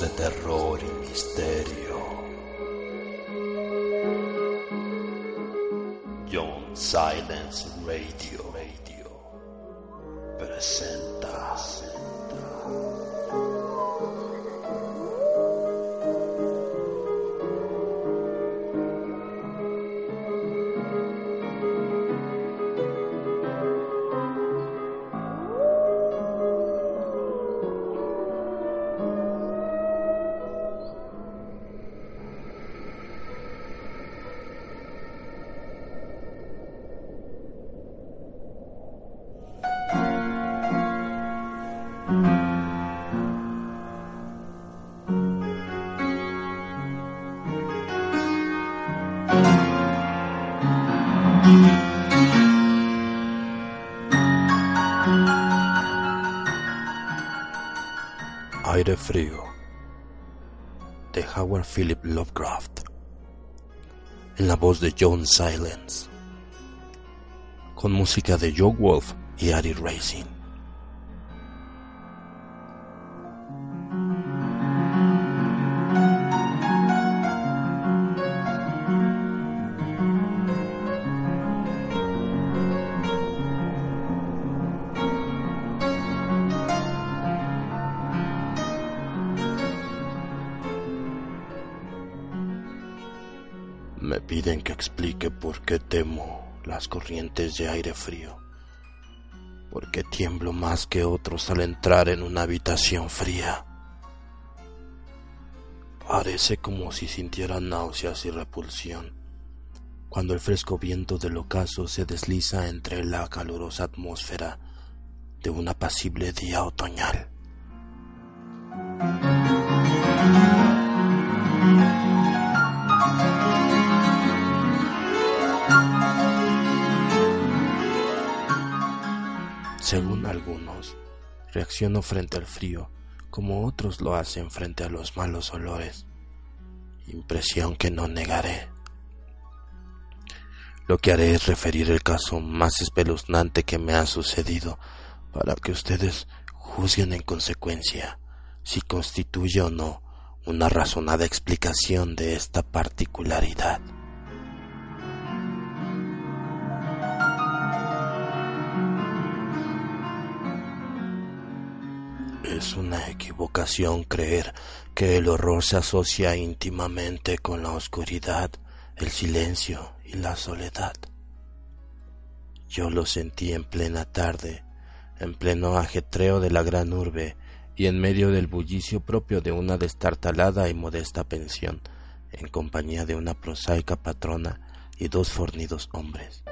De terror y misterio. John Silence Radio, Radio presenta. Lovecraft en la voz de John Silence con música de Joe Wolf y Ari Racing. Explique por qué temo las corrientes de aire frío. ¿Por qué tiemblo más que otros al entrar en una habitación fría? Parece como si sintiera náuseas y repulsión cuando el fresco viento del ocaso se desliza entre la calurosa atmósfera de un apacible día otoñal. Según algunos, reacciono frente al frío como otros lo hacen frente a los malos olores, impresión que no negaré. Lo que haré es referir el caso más espeluznante que me ha sucedido para que ustedes juzguen en consecuencia si constituye o no una razonada explicación de esta particularidad. Es una equivocación creer que el horror se asocia íntimamente con la oscuridad, el silencio y la soledad. Yo lo sentí en plena tarde, en pleno ajetreo de la gran urbe y en medio del bullicio propio de una destartalada y modesta pensión, en compañía de una prosaica patrona y dos fornidos hombres.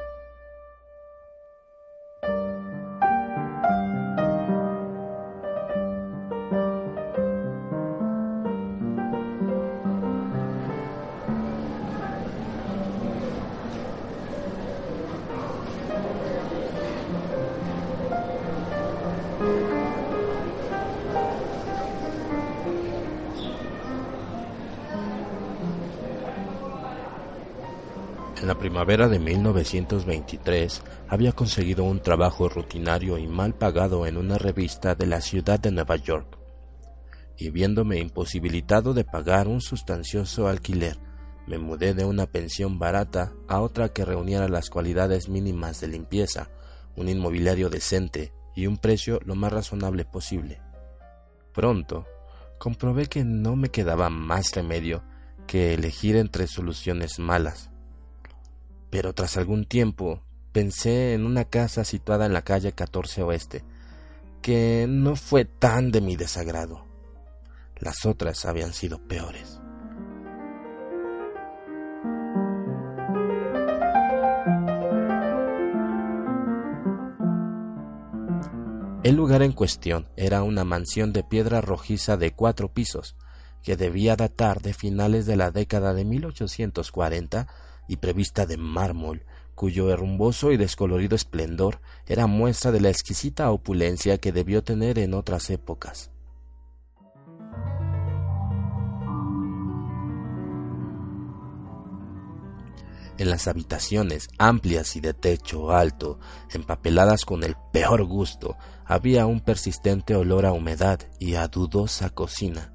Primavera de 1923 había conseguido un trabajo rutinario y mal pagado en una revista de la ciudad de Nueva York, y viéndome imposibilitado de pagar un sustancioso alquiler, me mudé de una pensión barata a otra que reuniera las cualidades mínimas de limpieza, un inmobiliario decente y un precio lo más razonable posible. Pronto comprobé que no me quedaba más remedio que elegir entre soluciones malas pero tras algún tiempo pensé en una casa situada en la calle 14 Oeste, que no fue tan de mi desagrado. Las otras habían sido peores. El lugar en cuestión era una mansión de piedra rojiza de cuatro pisos, que debía datar de finales de la década de 1840 y prevista de mármol, cuyo herrumboso y descolorido esplendor era muestra de la exquisita opulencia que debió tener en otras épocas. En las habitaciones amplias y de techo alto, empapeladas con el peor gusto, había un persistente olor a humedad y a dudosa cocina.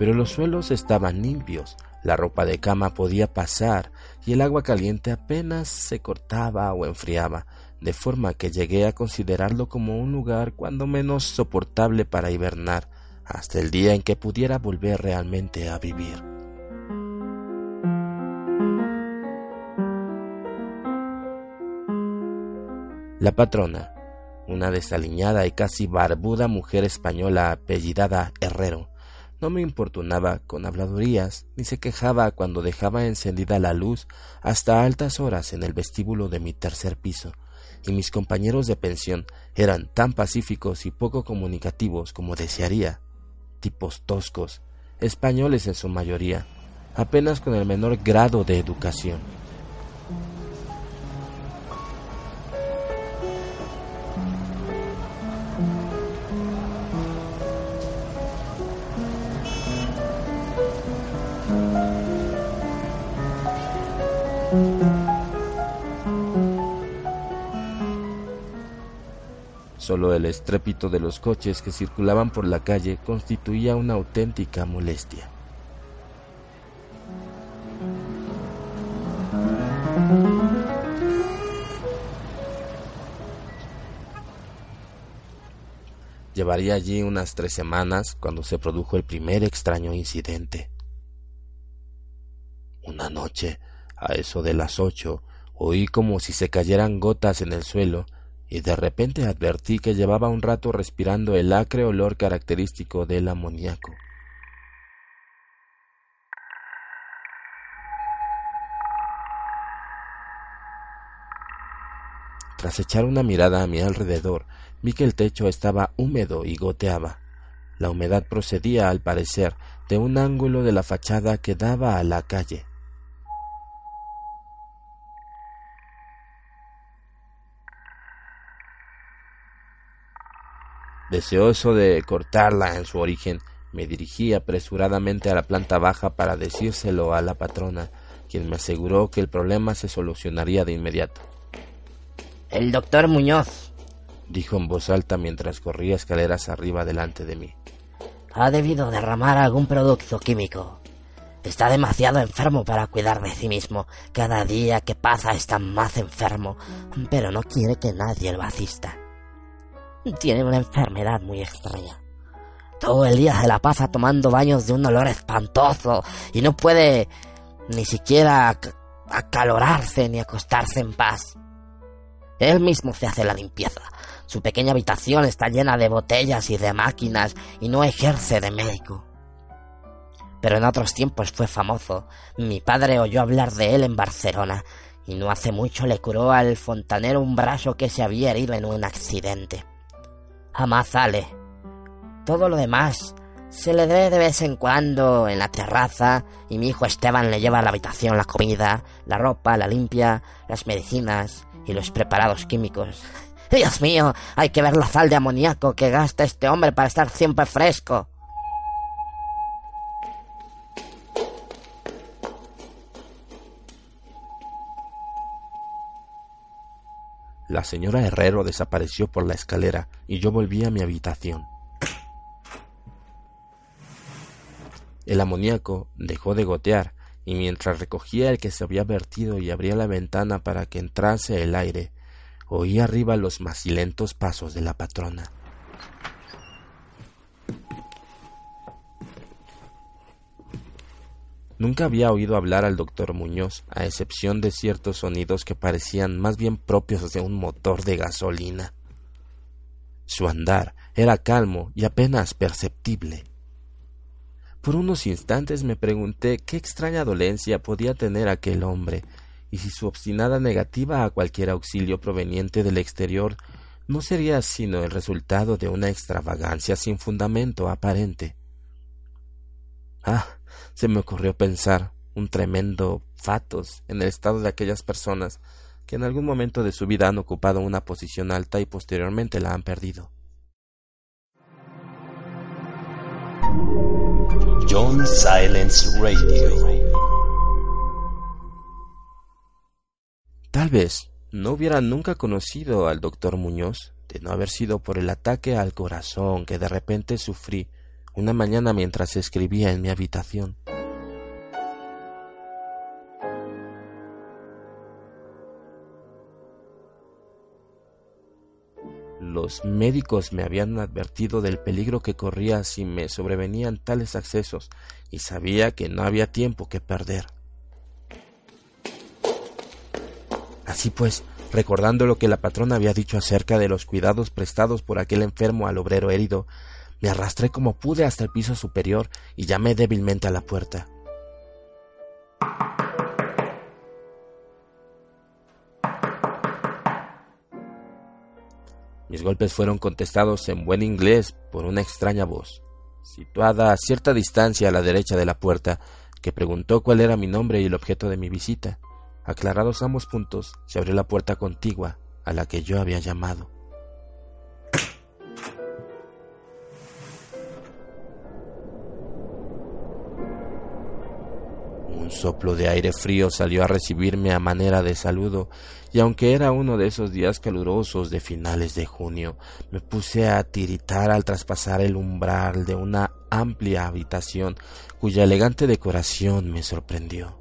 Pero los suelos estaban limpios, la ropa de cama podía pasar y el agua caliente apenas se cortaba o enfriaba, de forma que llegué a considerarlo como un lugar cuando menos soportable para hibernar, hasta el día en que pudiera volver realmente a vivir. La patrona, una desaliñada y casi barbuda mujer española apellidada Herrero, no me importunaba con habladurías, ni se quejaba cuando dejaba encendida la luz hasta altas horas en el vestíbulo de mi tercer piso, y mis compañeros de pensión eran tan pacíficos y poco comunicativos como desearía, tipos toscos, españoles en su mayoría, apenas con el menor grado de educación. Solo el estrépito de los coches que circulaban por la calle constituía una auténtica molestia. Llevaría allí unas tres semanas cuando se produjo el primer extraño incidente. Una noche, a eso de las ocho, oí como si se cayeran gotas en el suelo y de repente advertí que llevaba un rato respirando el acre olor característico del amoníaco. Tras echar una mirada a mi alrededor, vi que el techo estaba húmedo y goteaba. La humedad procedía, al parecer, de un ángulo de la fachada que daba a la calle. Deseoso de cortarla en su origen, me dirigí apresuradamente a la planta baja para decírselo a la patrona, quien me aseguró que el problema se solucionaría de inmediato. El doctor Muñoz, dijo en voz alta mientras corría escaleras arriba delante de mí. Ha debido derramar algún producto químico. Está demasiado enfermo para cuidar de sí mismo. Cada día que pasa está más enfermo, pero no quiere que nadie lo asista. Tiene una enfermedad muy extraña. Todo el día se la pasa tomando baños de un olor espantoso y no puede ni siquiera acalorarse ni acostarse en paz. Él mismo se hace la limpieza. Su pequeña habitación está llena de botellas y de máquinas y no ejerce de médico. Pero en otros tiempos fue famoso. Mi padre oyó hablar de él en Barcelona y no hace mucho le curó al fontanero un brazo que se había herido en un accidente sale. Todo lo demás se le dé de vez en cuando en la terraza y mi hijo Esteban le lleva a la habitación la comida, la ropa, la limpia, las medicinas y los preparados químicos. Dios mío, hay que ver la sal de amoníaco que gasta este hombre para estar siempre fresco. La señora Herrero desapareció por la escalera y yo volví a mi habitación. El amoníaco dejó de gotear y mientras recogía el que se había vertido y abría la ventana para que entrase el aire, oí arriba los macilentos pasos de la patrona. Nunca había oído hablar al doctor Muñoz, a excepción de ciertos sonidos que parecían más bien propios de un motor de gasolina. Su andar era calmo y apenas perceptible. Por unos instantes me pregunté qué extraña dolencia podía tener aquel hombre, y si su obstinada negativa a cualquier auxilio proveniente del exterior no sería sino el resultado de una extravagancia sin fundamento aparente. Ah, se me ocurrió pensar un tremendo fatos en el estado de aquellas personas que en algún momento de su vida han ocupado una posición alta y posteriormente la han perdido. John Silence Radio. Tal vez no hubiera nunca conocido al doctor Muñoz de no haber sido por el ataque al corazón que de repente sufrí una mañana mientras escribía en mi habitación. Los médicos me habían advertido del peligro que corría si me sobrevenían tales accesos y sabía que no había tiempo que perder. Así pues, recordando lo que la patrona había dicho acerca de los cuidados prestados por aquel enfermo al obrero herido, me arrastré como pude hasta el piso superior y llamé débilmente a la puerta. Mis golpes fueron contestados en buen inglés por una extraña voz, situada a cierta distancia a la derecha de la puerta, que preguntó cuál era mi nombre y el objeto de mi visita. Aclarados ambos puntos, se abrió la puerta contigua a la que yo había llamado. Un soplo de aire frío salió a recibirme a manera de saludo, y aunque era uno de esos días calurosos de finales de junio, me puse a tiritar al traspasar el umbral de una amplia habitación cuya elegante decoración me sorprendió.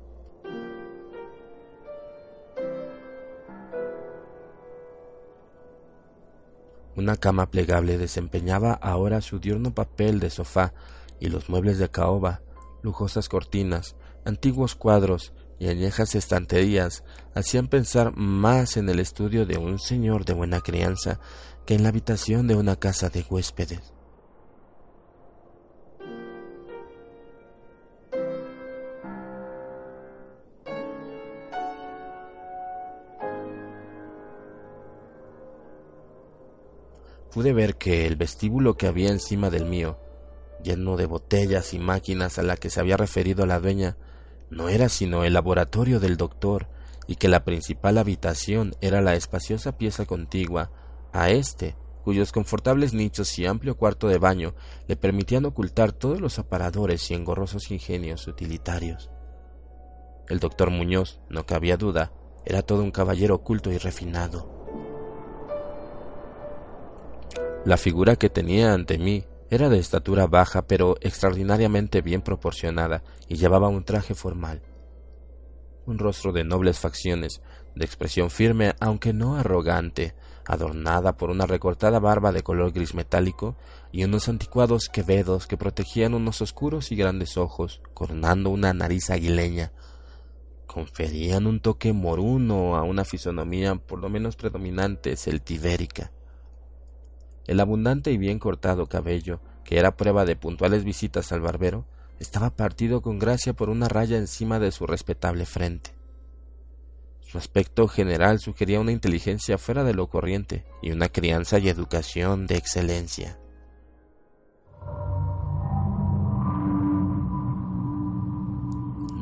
Una cama plegable desempeñaba ahora su diurno papel de sofá y los muebles de caoba, lujosas cortinas, Antiguos cuadros y añejas estanterías hacían pensar más en el estudio de un señor de buena crianza que en la habitación de una casa de huéspedes. Pude ver que el vestíbulo que había encima del mío, lleno de botellas y máquinas a la que se había referido la dueña, no era sino el laboratorio del doctor y que la principal habitación era la espaciosa pieza contigua a éste, cuyos confortables nichos y amplio cuarto de baño le permitían ocultar todos los aparadores y engorrosos ingenios utilitarios. El doctor Muñoz, no cabía duda, era todo un caballero oculto y refinado. La figura que tenía ante mí era de estatura baja pero extraordinariamente bien proporcionada y llevaba un traje formal. Un rostro de nobles facciones, de expresión firme aunque no arrogante, adornada por una recortada barba de color gris metálico y unos anticuados quevedos que protegían unos oscuros y grandes ojos, coronando una nariz aguileña, conferían un toque moruno a una fisonomía por lo menos predominante celtibérica. El abundante y bien cortado cabello, que era prueba de puntuales visitas al barbero, estaba partido con gracia por una raya encima de su respetable frente. Su aspecto general sugería una inteligencia fuera de lo corriente y una crianza y educación de excelencia.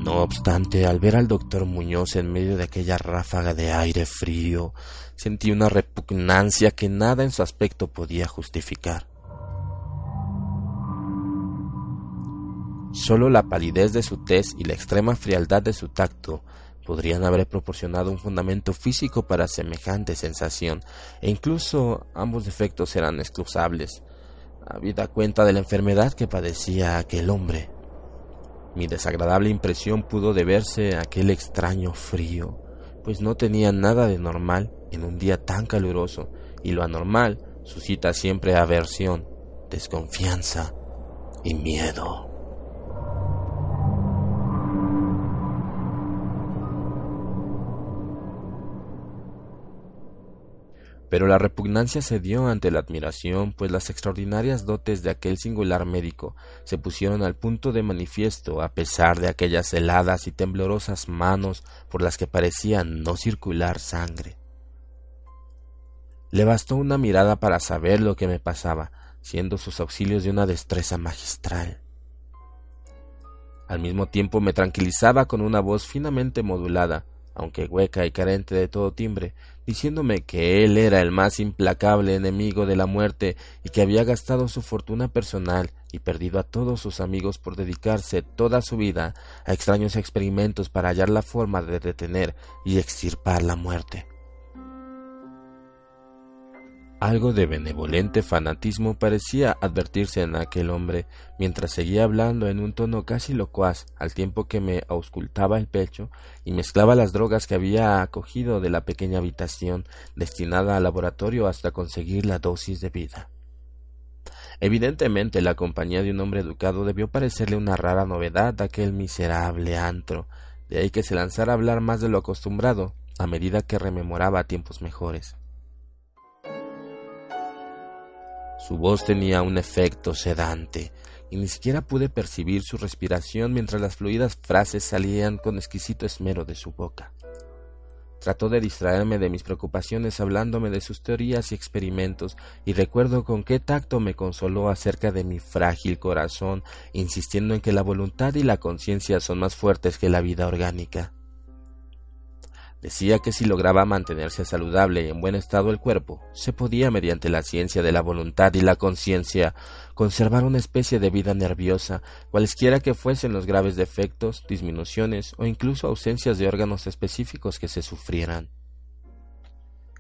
No obstante, al ver al doctor Muñoz en medio de aquella ráfaga de aire frío, sentí una repugnancia que nada en su aspecto podía justificar. Solo la palidez de su tez y la extrema frialdad de su tacto podrían haber proporcionado un fundamento físico para semejante sensación, e incluso ambos defectos eran excusables, habida cuenta de la enfermedad que padecía aquel hombre. Mi desagradable impresión pudo deberse a aquel extraño frío, pues no tenía nada de normal en un día tan caluroso, y lo anormal suscita siempre aversión, desconfianza y miedo. Pero la repugnancia cedió ante la admiración, pues las extraordinarias dotes de aquel singular médico se pusieron al punto de manifiesto a pesar de aquellas heladas y temblorosas manos por las que parecía no circular sangre. Le bastó una mirada para saber lo que me pasaba, siendo sus auxilios de una destreza magistral. Al mismo tiempo me tranquilizaba con una voz finamente modulada, aunque hueca y carente de todo timbre, diciéndome que él era el más implacable enemigo de la muerte y que había gastado su fortuna personal y perdido a todos sus amigos por dedicarse toda su vida a extraños experimentos para hallar la forma de detener y extirpar la muerte. Algo de benevolente fanatismo parecía advertirse en aquel hombre, mientras seguía hablando en un tono casi locuaz, al tiempo que me auscultaba el pecho y mezclaba las drogas que había acogido de la pequeña habitación destinada al laboratorio hasta conseguir la dosis de vida. Evidentemente la compañía de un hombre educado debió parecerle una rara novedad aquel miserable antro, de ahí que se lanzara a hablar más de lo acostumbrado, a medida que rememoraba tiempos mejores. Su voz tenía un efecto sedante, y ni siquiera pude percibir su respiración mientras las fluidas frases salían con exquisito esmero de su boca. Trató de distraerme de mis preocupaciones hablándome de sus teorías y experimentos, y recuerdo con qué tacto me consoló acerca de mi frágil corazón, insistiendo en que la voluntad y la conciencia son más fuertes que la vida orgánica. Decía que si lograba mantenerse saludable y en buen estado el cuerpo, se podía, mediante la ciencia de la voluntad y la conciencia, conservar una especie de vida nerviosa, cualesquiera que fuesen los graves defectos, disminuciones o incluso ausencias de órganos específicos que se sufrieran.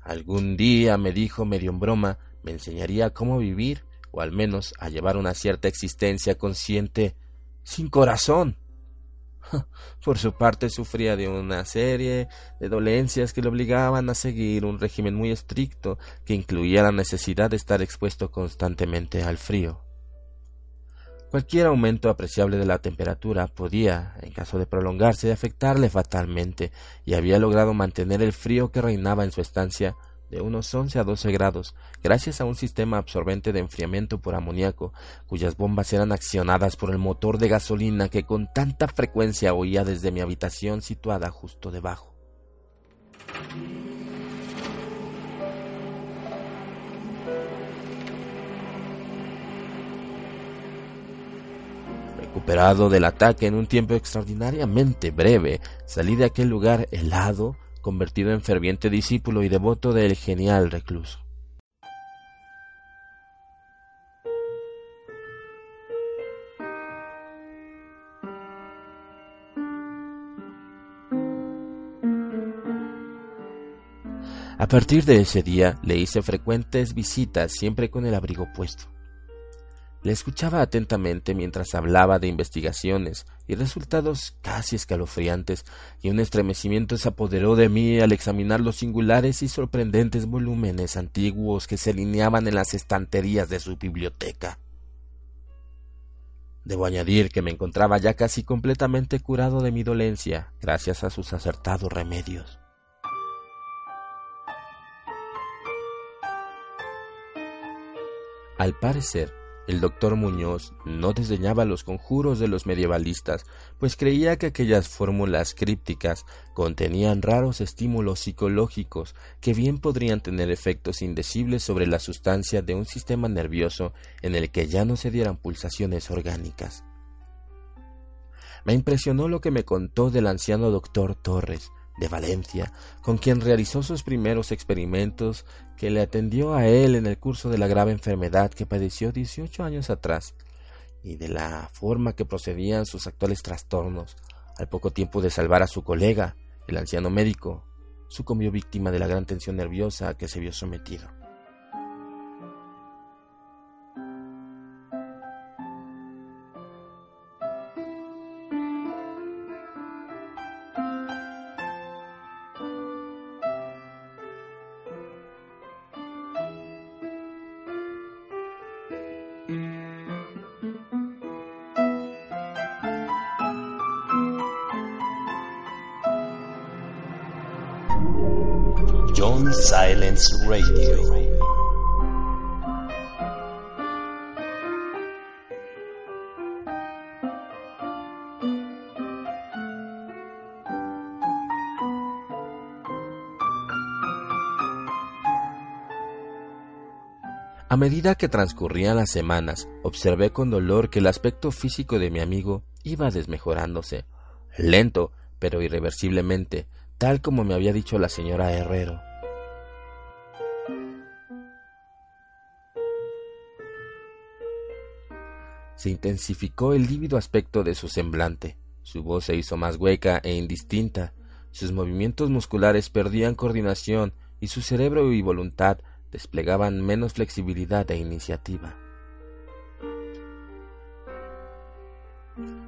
Algún día, me dijo medio en broma, me enseñaría cómo vivir, o al menos a llevar una cierta existencia consciente, sin corazón. Por su parte sufría de una serie de dolencias que le obligaban a seguir un régimen muy estricto que incluía la necesidad de estar expuesto constantemente al frío. Cualquier aumento apreciable de la temperatura podía, en caso de prolongarse, afectarle fatalmente, y había logrado mantener el frío que reinaba en su estancia de unos 11 a 12 grados, gracias a un sistema absorbente de enfriamiento por amoníaco, cuyas bombas eran accionadas por el motor de gasolina que con tanta frecuencia oía desde mi habitación situada justo debajo. Recuperado del ataque en un tiempo extraordinariamente breve, salí de aquel lugar helado, convertido en ferviente discípulo y devoto del genial recluso. A partir de ese día le hice frecuentes visitas siempre con el abrigo puesto. Le escuchaba atentamente mientras hablaba de investigaciones y resultados casi escalofriantes, y un estremecimiento se apoderó de mí al examinar los singulares y sorprendentes volúmenes antiguos que se alineaban en las estanterías de su biblioteca. Debo añadir que me encontraba ya casi completamente curado de mi dolencia, gracias a sus acertados remedios. Al parecer, el doctor Muñoz no desdeñaba los conjuros de los medievalistas, pues creía que aquellas fórmulas crípticas contenían raros estímulos psicológicos que bien podrían tener efectos indecibles sobre la sustancia de un sistema nervioso en el que ya no se dieran pulsaciones orgánicas. Me impresionó lo que me contó del anciano doctor Torres, de Valencia, con quien realizó sus primeros experimentos, que le atendió a él en el curso de la grave enfermedad que padeció dieciocho años atrás, y de la forma que procedían sus actuales trastornos. Al poco tiempo de salvar a su colega, el anciano médico, sucumbió víctima de la gran tensión nerviosa a que se vio sometido. John Silence Radio. A medida que transcurrían las semanas, observé con dolor que el aspecto físico de mi amigo iba desmejorándose, lento, pero irreversiblemente, tal como me había dicho la señora Herrero. Se intensificó el lívido aspecto de su semblante, su voz se hizo más hueca e indistinta, sus movimientos musculares perdían coordinación y su cerebro y voluntad desplegaban menos flexibilidad e iniciativa.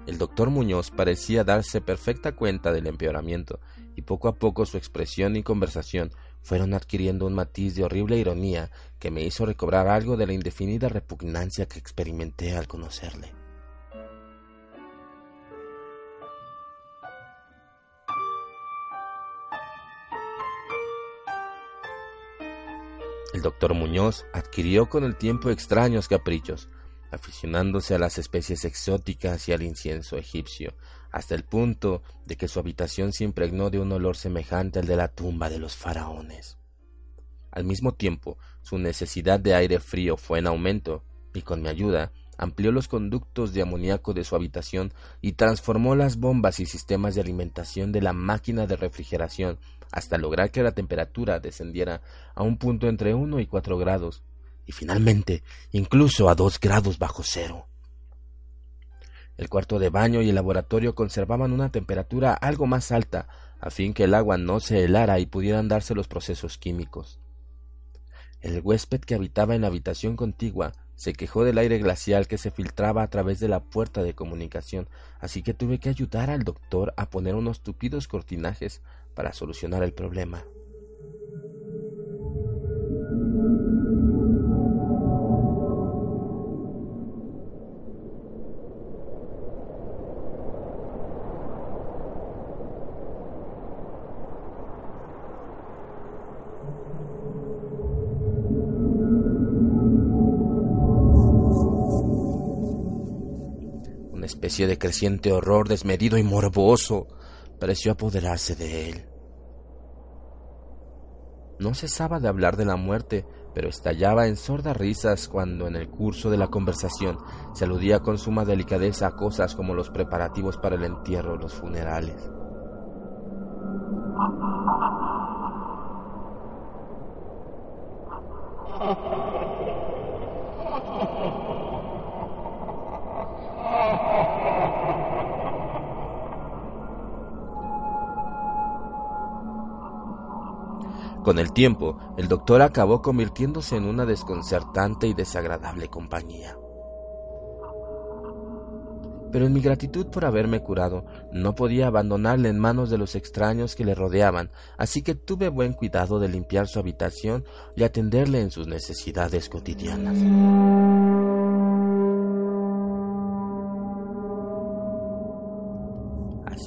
El doctor Muñoz parecía darse perfecta cuenta del empeoramiento, y poco a poco su expresión y conversación fueron adquiriendo un matiz de horrible ironía que me hizo recobrar algo de la indefinida repugnancia que experimenté al conocerle. El doctor Muñoz adquirió con el tiempo extraños caprichos, aficionándose a las especies exóticas y al incienso egipcio, hasta el punto de que su habitación se impregnó de un olor semejante al de la tumba de los faraones. Al mismo tiempo, su necesidad de aire frío fue en aumento, y con mi ayuda amplió los conductos de amoníaco de su habitación y transformó las bombas y sistemas de alimentación de la máquina de refrigeración hasta lograr que la temperatura descendiera a un punto entre 1 y 4 grados, y finalmente incluso a 2 grados bajo cero. El cuarto de baño y el laboratorio conservaban una temperatura algo más alta, a fin que el agua no se helara y pudieran darse los procesos químicos. El huésped que habitaba en la habitación contigua se quejó del aire glacial que se filtraba a través de la puerta de comunicación, así que tuve que ayudar al doctor a poner unos tupidos cortinajes para solucionar el problema. De creciente horror desmedido y morboso pareció apoderarse de él. No cesaba de hablar de la muerte, pero estallaba en sordas risas cuando en el curso de la conversación se aludía con suma delicadeza a cosas como los preparativos para el entierro o los funerales. Con el tiempo, el doctor acabó convirtiéndose en una desconcertante y desagradable compañía. Pero en mi gratitud por haberme curado, no podía abandonarle en manos de los extraños que le rodeaban, así que tuve buen cuidado de limpiar su habitación y atenderle en sus necesidades cotidianas.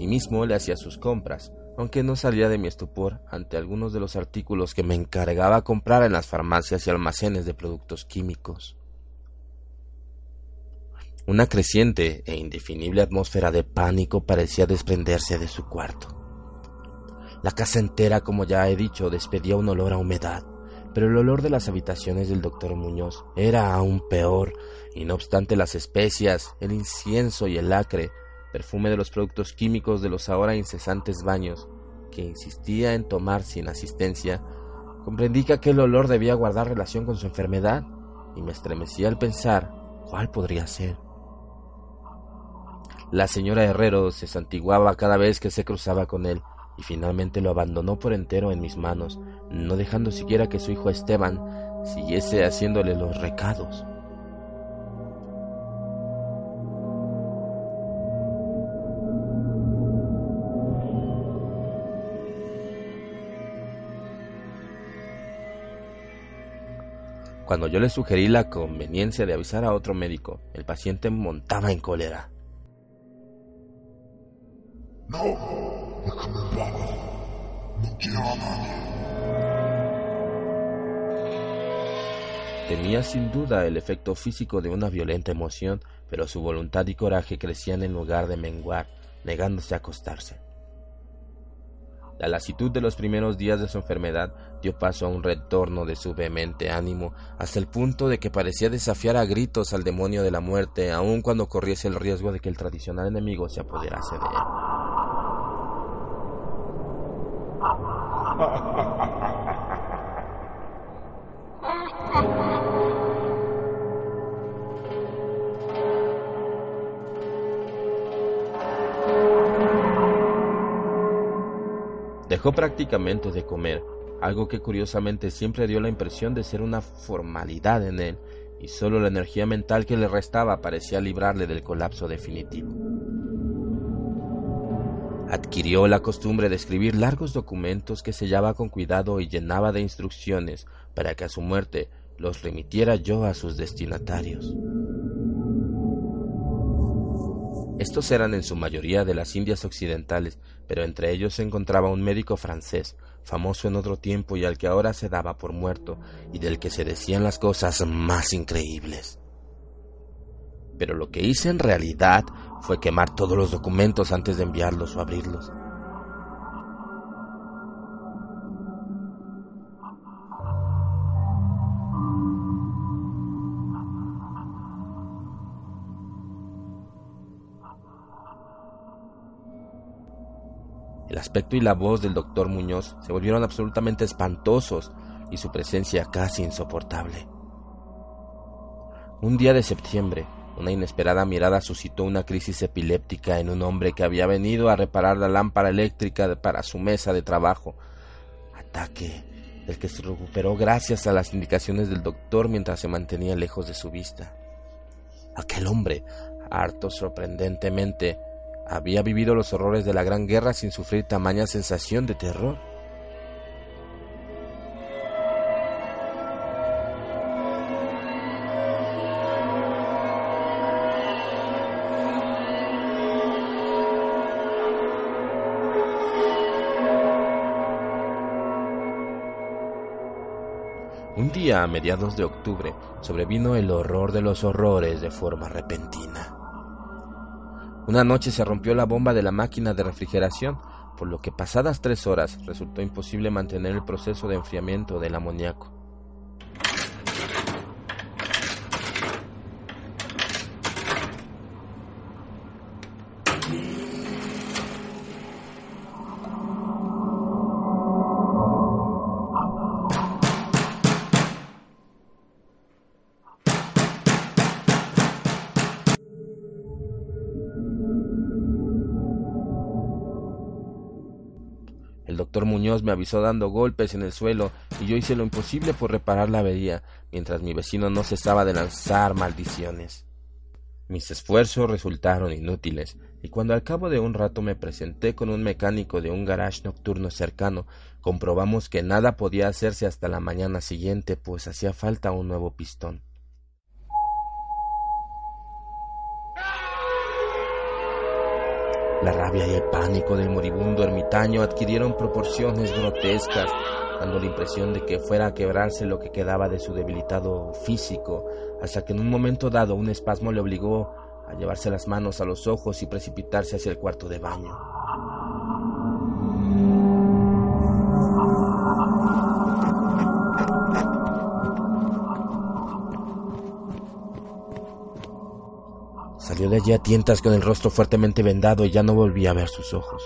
Asimismo le hacía sus compras, aunque no salía de mi estupor ante algunos de los artículos que me encargaba comprar en las farmacias y almacenes de productos químicos. Una creciente e indefinible atmósfera de pánico parecía desprenderse de su cuarto. La casa entera, como ya he dicho, despedía un olor a humedad, pero el olor de las habitaciones del doctor Muñoz era aún peor, y no obstante las especias, el incienso y el acre perfume de los productos químicos de los ahora incesantes baños, que insistía en tomar sin asistencia, comprendí que aquel olor debía guardar relación con su enfermedad y me estremecía al pensar cuál podría ser. La señora Herrero se santiguaba cada vez que se cruzaba con él y finalmente lo abandonó por entero en mis manos, no dejando siquiera que su hijo Esteban siguiese haciéndole los recados. Cuando yo le sugerí la conveniencia de avisar a otro médico, el paciente montaba en cólera. No, déjame en paz. Tenía sin duda el efecto físico de una violenta emoción, pero su voluntad y coraje crecían en lugar de menguar, negándose a acostarse. La lasitud de los primeros días de su enfermedad dio paso a un retorno de su vehemente ánimo, hasta el punto de que parecía desafiar a gritos al demonio de la muerte, aun cuando corriese el riesgo de que el tradicional enemigo se apoderase de él. Dejó prácticamente de comer, algo que curiosamente siempre dio la impresión de ser una formalidad en él, y solo la energía mental que le restaba parecía librarle del colapso definitivo. Adquirió la costumbre de escribir largos documentos que sellaba con cuidado y llenaba de instrucciones para que a su muerte los remitiera yo a sus destinatarios. Estos eran en su mayoría de las Indias Occidentales, pero entre ellos se encontraba un médico francés, famoso en otro tiempo y al que ahora se daba por muerto, y del que se decían las cosas más increíbles. Pero lo que hice en realidad fue quemar todos los documentos antes de enviarlos o abrirlos. El aspecto y la voz del doctor Muñoz se volvieron absolutamente espantosos y su presencia casi insoportable. Un día de septiembre, una inesperada mirada suscitó una crisis epiléptica en un hombre que había venido a reparar la lámpara eléctrica para su mesa de trabajo. Ataque del que se recuperó gracias a las indicaciones del doctor mientras se mantenía lejos de su vista. Aquel hombre, harto sorprendentemente, había vivido los horrores de la Gran Guerra sin sufrir tamaña sensación de terror. Un día a mediados de octubre sobrevino el horror de los horrores de forma repentina. Una noche se rompió la bomba de la máquina de refrigeración, por lo que pasadas tres horas resultó imposible mantener el proceso de enfriamiento del amoníaco. Dando golpes en el suelo y yo hice lo imposible por reparar la avería, mientras mi vecino no cesaba de lanzar maldiciones. Mis esfuerzos resultaron inútiles, y cuando al cabo de un rato me presenté con un mecánico de un garage nocturno cercano, comprobamos que nada podía hacerse hasta la mañana siguiente, pues hacía falta un nuevo pistón. La rabia y el pánico del moribundo ermitaño adquirieron proporciones grotescas, dando la impresión de que fuera a quebrarse lo que quedaba de su debilitado físico, hasta que en un momento dado un espasmo le obligó a llevarse las manos a los ojos y precipitarse hacia el cuarto de baño. De allí a tientas con el rostro fuertemente vendado y ya no volvía a ver sus ojos.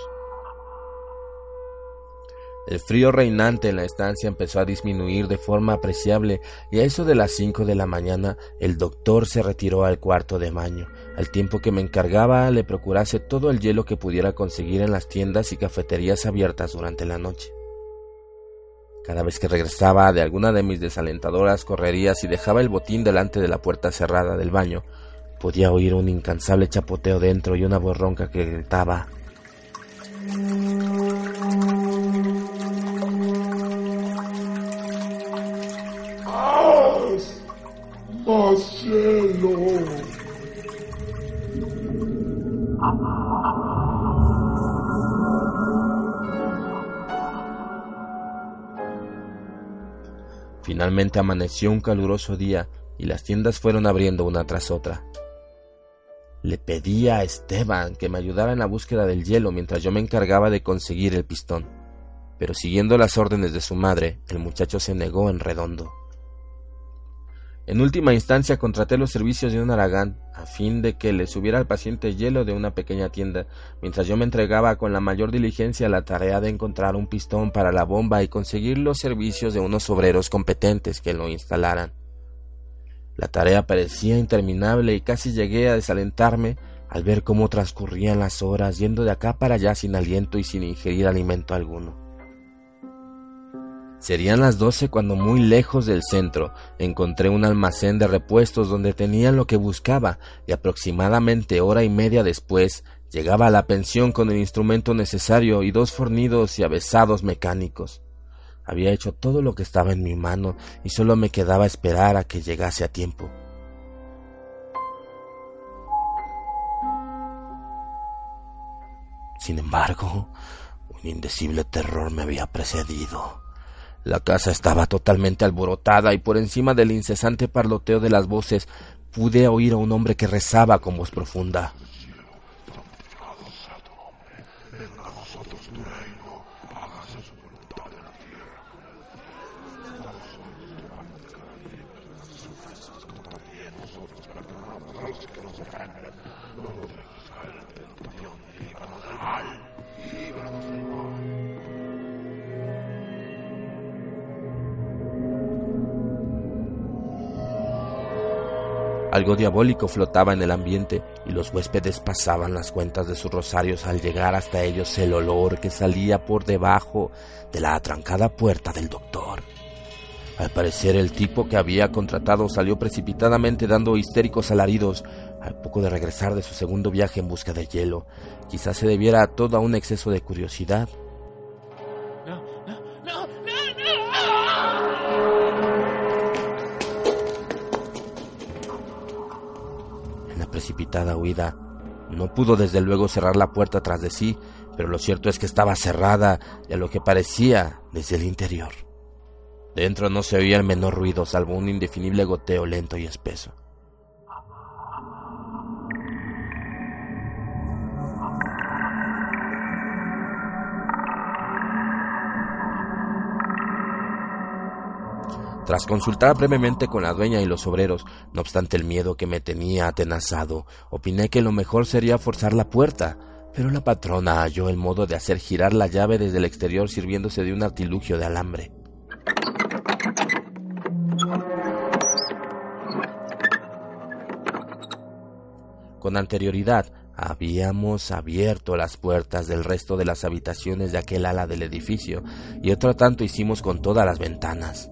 El frío reinante en la estancia empezó a disminuir de forma apreciable y a eso de las cinco de la mañana el doctor se retiró al cuarto de baño, al tiempo que me encargaba le procurase todo el hielo que pudiera conseguir en las tiendas y cafeterías abiertas durante la noche. Cada vez que regresaba de alguna de mis desalentadoras correrías y dejaba el botín delante de la puerta cerrada del baño, Podía oír un incansable chapoteo dentro y una voz ronca que gritaba. Finalmente amaneció un caluroso día y las tiendas fueron abriendo una tras otra. Le pedí a Esteban que me ayudara en la búsqueda del hielo mientras yo me encargaba de conseguir el pistón, pero siguiendo las órdenes de su madre, el muchacho se negó en redondo. En última instancia contraté los servicios de un aragán a fin de que le subiera al paciente hielo de una pequeña tienda, mientras yo me entregaba con la mayor diligencia a la tarea de encontrar un pistón para la bomba y conseguir los servicios de unos obreros competentes que lo instalaran. La tarea parecía interminable y casi llegué a desalentarme al ver cómo transcurrían las horas yendo de acá para allá sin aliento y sin ingerir alimento alguno. Serían las doce cuando muy lejos del centro encontré un almacén de repuestos donde tenía lo que buscaba y aproximadamente hora y media después llegaba a la pensión con el instrumento necesario y dos fornidos y avesados mecánicos. Había hecho todo lo que estaba en mi mano y solo me quedaba esperar a que llegase a tiempo. Sin embargo, un indecible terror me había precedido. La casa estaba totalmente alborotada y por encima del incesante parloteo de las voces pude oír a un hombre que rezaba con voz profunda. Algo diabólico flotaba en el ambiente y los huéspedes pasaban las cuentas de sus rosarios al llegar hasta ellos el olor que salía por debajo de la atrancada puerta del doctor. Al parecer el tipo que había contratado salió precipitadamente dando histéricos alaridos al poco de regresar de su segundo viaje en busca de hielo. Quizás se debiera a todo a un exceso de curiosidad. Precipitada huida. No pudo desde luego cerrar la puerta tras de sí, pero lo cierto es que estaba cerrada y a lo que parecía desde el interior. Dentro no se oía el menor ruido, salvo un indefinible goteo lento y espeso. Tras consultar brevemente con la dueña y los obreros, no obstante el miedo que me tenía atenazado, opiné que lo mejor sería forzar la puerta, pero la patrona halló el modo de hacer girar la llave desde el exterior sirviéndose de un artilugio de alambre. Con anterioridad habíamos abierto las puertas del resto de las habitaciones de aquel ala del edificio y otro tanto hicimos con todas las ventanas.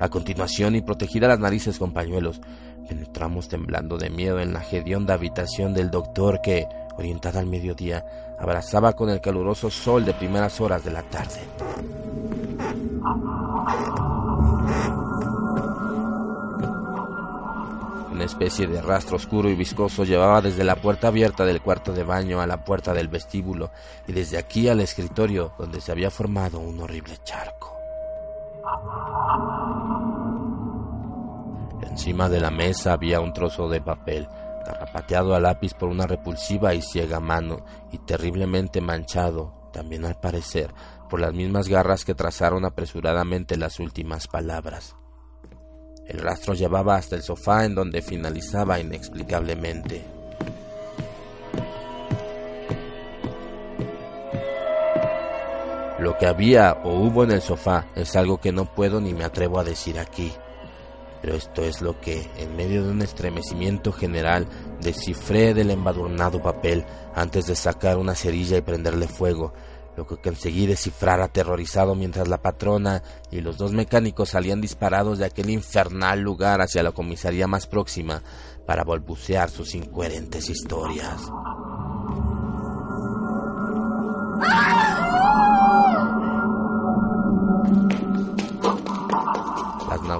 A continuación, y protegida las narices con pañuelos, penetramos temblando de miedo en la hedionda habitación del doctor que, orientada al mediodía, abrazaba con el caluroso sol de primeras horas de la tarde. Una especie de rastro oscuro y viscoso llevaba desde la puerta abierta del cuarto de baño a la puerta del vestíbulo y desde aquí al escritorio donde se había formado un horrible charco. Encima de la mesa había un trozo de papel, carrapateado a lápiz por una repulsiva y ciega mano, y terriblemente manchado, también al parecer, por las mismas garras que trazaron apresuradamente las últimas palabras. El rastro llevaba hasta el sofá en donde finalizaba inexplicablemente. Lo que había o hubo en el sofá es algo que no puedo ni me atrevo a decir aquí. Pero esto es lo que, en medio de un estremecimiento general, descifré del embadurnado papel antes de sacar una cerilla y prenderle fuego, lo que conseguí descifrar aterrorizado mientras la patrona y los dos mecánicos salían disparados de aquel infernal lugar hacia la comisaría más próxima para balbucear sus incoherentes historias.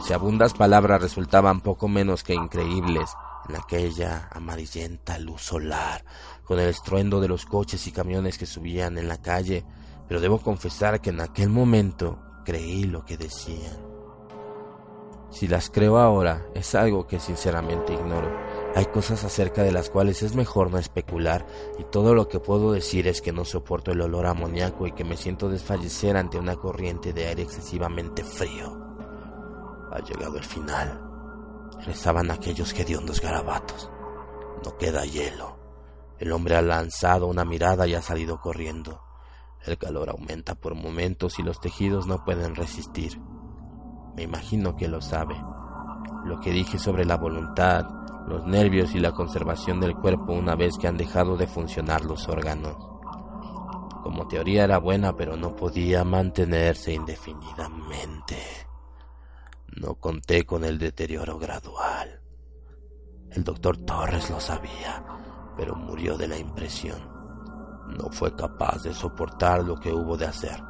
Nauseabundas palabras resultaban poco menos que increíbles en aquella amarillenta luz solar, con el estruendo de los coches y camiones que subían en la calle, pero debo confesar que en aquel momento creí lo que decían. Si las creo ahora, es algo que sinceramente ignoro. Hay cosas acerca de las cuales es mejor no especular y todo lo que puedo decir es que no soporto el olor amoníaco y que me siento desfallecer ante una corriente de aire excesivamente frío. Ha llegado el final. Rezaban aquellos hediondos garabatos. No queda hielo. El hombre ha lanzado una mirada y ha salido corriendo. El calor aumenta por momentos y los tejidos no pueden resistir. Me imagino que lo sabe. Lo que dije sobre la voluntad, los nervios y la conservación del cuerpo una vez que han dejado de funcionar los órganos. Como teoría era buena, pero no podía mantenerse indefinidamente. No conté con el deterioro gradual. El doctor Torres lo sabía, pero murió de la impresión. No fue capaz de soportar lo que hubo de hacer.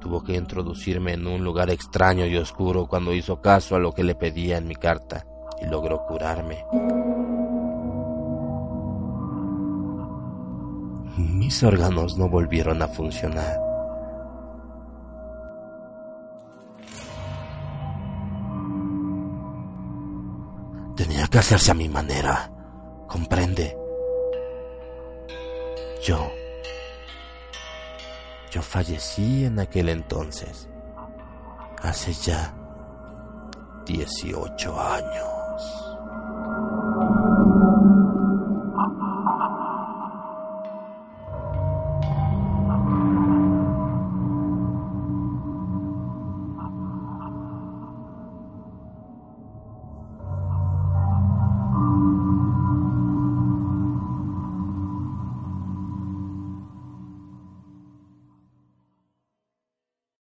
Tuvo que introducirme en un lugar extraño y oscuro cuando hizo caso a lo que le pedía en mi carta y logró curarme. Mis órganos no volvieron a funcionar. Tenía que hacerse a mi manera. ¿Comprende? Yo yo fallecí en aquel entonces, hace ya 18 años.